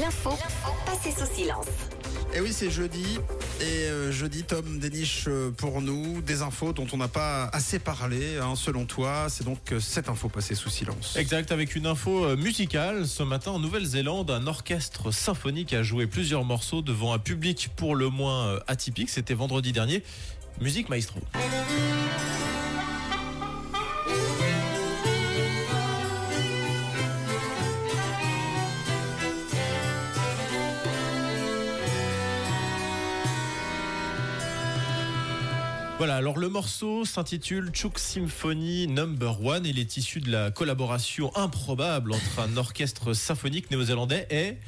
L'info passée sous silence. Et oui, c'est jeudi. Et euh, jeudi, Tom déniche euh, pour nous des infos dont on n'a pas assez parlé, hein, selon toi. C'est donc euh, cette info passée sous silence. Exact, avec une info musicale. Ce matin, en Nouvelle-Zélande, un orchestre symphonique a joué plusieurs morceaux devant un public pour le moins atypique. C'était vendredi dernier. Musique maestro. Voilà, alors le morceau s'intitule Chouk Symphony Number One. Il est issu de la collaboration improbable entre un orchestre symphonique néo-zélandais et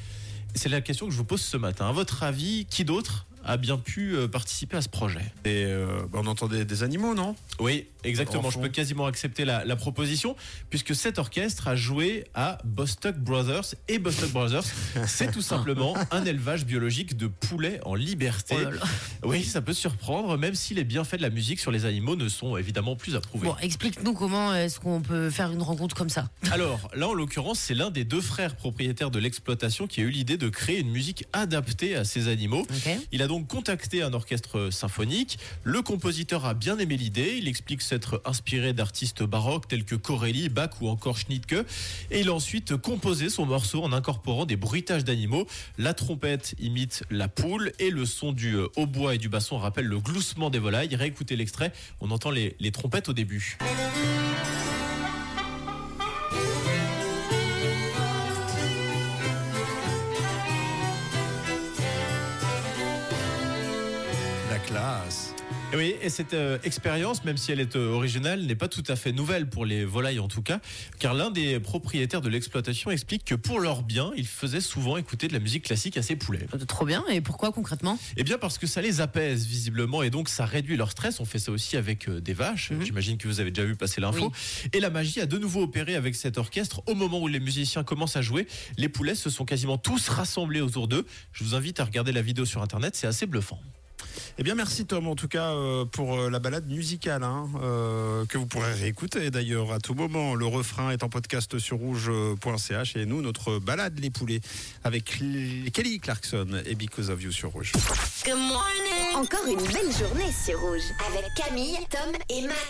c'est la question que je vous pose ce matin. À votre avis, qui d'autre a bien pu euh, participer à ce projet Et euh, on entendait des animaux, non? Oui, exactement. En Je peux quasiment accepter la, la proposition puisque cet orchestre a joué à Bostock Brothers et Bostock Brothers, c'est tout simplement un élevage biologique de poulets en liberté. Oh là là. Oui, ça peut surprendre, même si les bienfaits de la musique sur les animaux ne sont évidemment plus approuvés. Bon, explique-nous comment est-ce qu'on peut faire une rencontre comme ça. Alors, là, en l'occurrence, c'est l'un des deux frères propriétaires de l'exploitation qui a eu l'idée de créer une musique adaptée à ces animaux. Il a donc contacté un orchestre symphonique. Le compositeur a bien aimé l'idée. Il explique s'être inspiré d'artistes baroques tels que Corelli, Bach ou encore Schnittke. Et il a ensuite composé son morceau en incorporant des bruitages d'animaux. La trompette imite la poule et le son du euh, hautbois et du basson rappelle le gloussement des volailles. Réécoutez l'extrait. On entend les, les trompettes au début. Classe. Et oui, et cette euh, expérience, même si elle est euh, originale, n'est pas tout à fait nouvelle pour les volailles en tout cas, car l'un des propriétaires de l'exploitation explique que pour leur bien, ils faisaient souvent écouter de la musique classique à ces poulets. Euh, Trop bien. Et pourquoi concrètement? Eh bien parce que ça les apaise visiblement et donc ça réduit leur stress. On fait ça aussi avec euh, des vaches. Mhm. J'imagine que vous avez déjà vu passer l'info. Et la magie a de nouveau opéré avec cet orchestre. Au moment où les musiciens commencent à jouer, les poulets se sont quasiment tous rassemblés autour d'eux. Je vous invite à regarder la vidéo sur internet, c'est assez bluffant. Eh bien, merci Tom, en tout cas, euh, pour euh, la balade musicale, hein, euh, que vous pourrez réécouter d'ailleurs à tout moment. Le refrain est en podcast sur rouge.ch et nous, notre balade les poulets avec L- Kelly Clarkson et Because of You sur rouge. Encore une belle journée sur Rouge avec Camille, Tom et Matt.